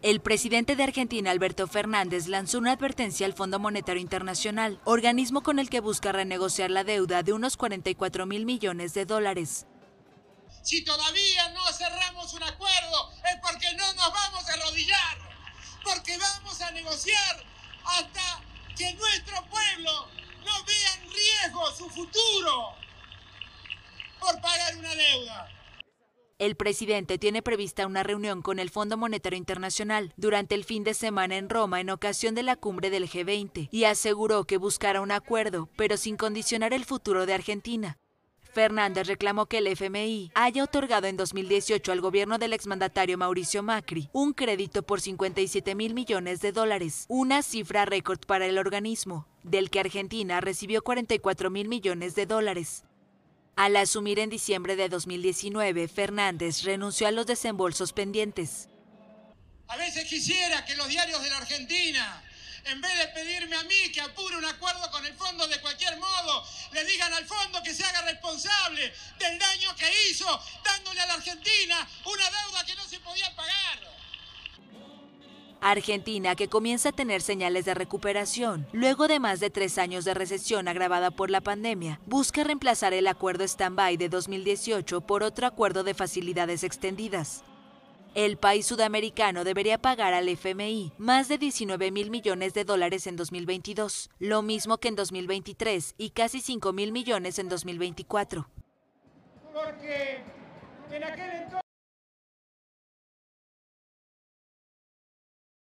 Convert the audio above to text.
El presidente de Argentina, Alberto Fernández, lanzó una advertencia al Fondo Monetario Internacional, organismo con el que busca renegociar la deuda de unos 44 mil millones de dólares. Si todavía no cerramos un acuerdo es porque no nos vamos a arrodillar, porque vamos a negociar hasta que nuestro pueblo no vea en riesgo su futuro por pagar una deuda. El presidente tiene prevista una reunión con el Fondo Monetario Internacional durante el fin de semana en Roma en ocasión de la cumbre del G20 y aseguró que buscará un acuerdo, pero sin condicionar el futuro de Argentina. Fernández reclamó que el FMI haya otorgado en 2018 al gobierno del exmandatario Mauricio Macri un crédito por 57 mil millones de dólares, una cifra récord para el organismo, del que Argentina recibió 44 mil millones de dólares. Al asumir en diciembre de 2019, Fernández renunció a los desembolsos pendientes. A veces quisiera que los diarios de la Argentina, en vez de pedirme a mí que apure un acuerdo con el fondo de cualquier modo, le digan al fondo que se haga responsable del daño que hizo, dándole a la Argentina una deuda que no se podía pagar. Argentina, que comienza a tener señales de recuperación, luego de más de tres años de recesión agravada por la pandemia, busca reemplazar el acuerdo stand-by de 2018 por otro acuerdo de facilidades extendidas. El país sudamericano debería pagar al FMI más de 19 mil millones de dólares en 2022, lo mismo que en 2023 y casi 5 mil millones en 2024. Porque en aquel entonces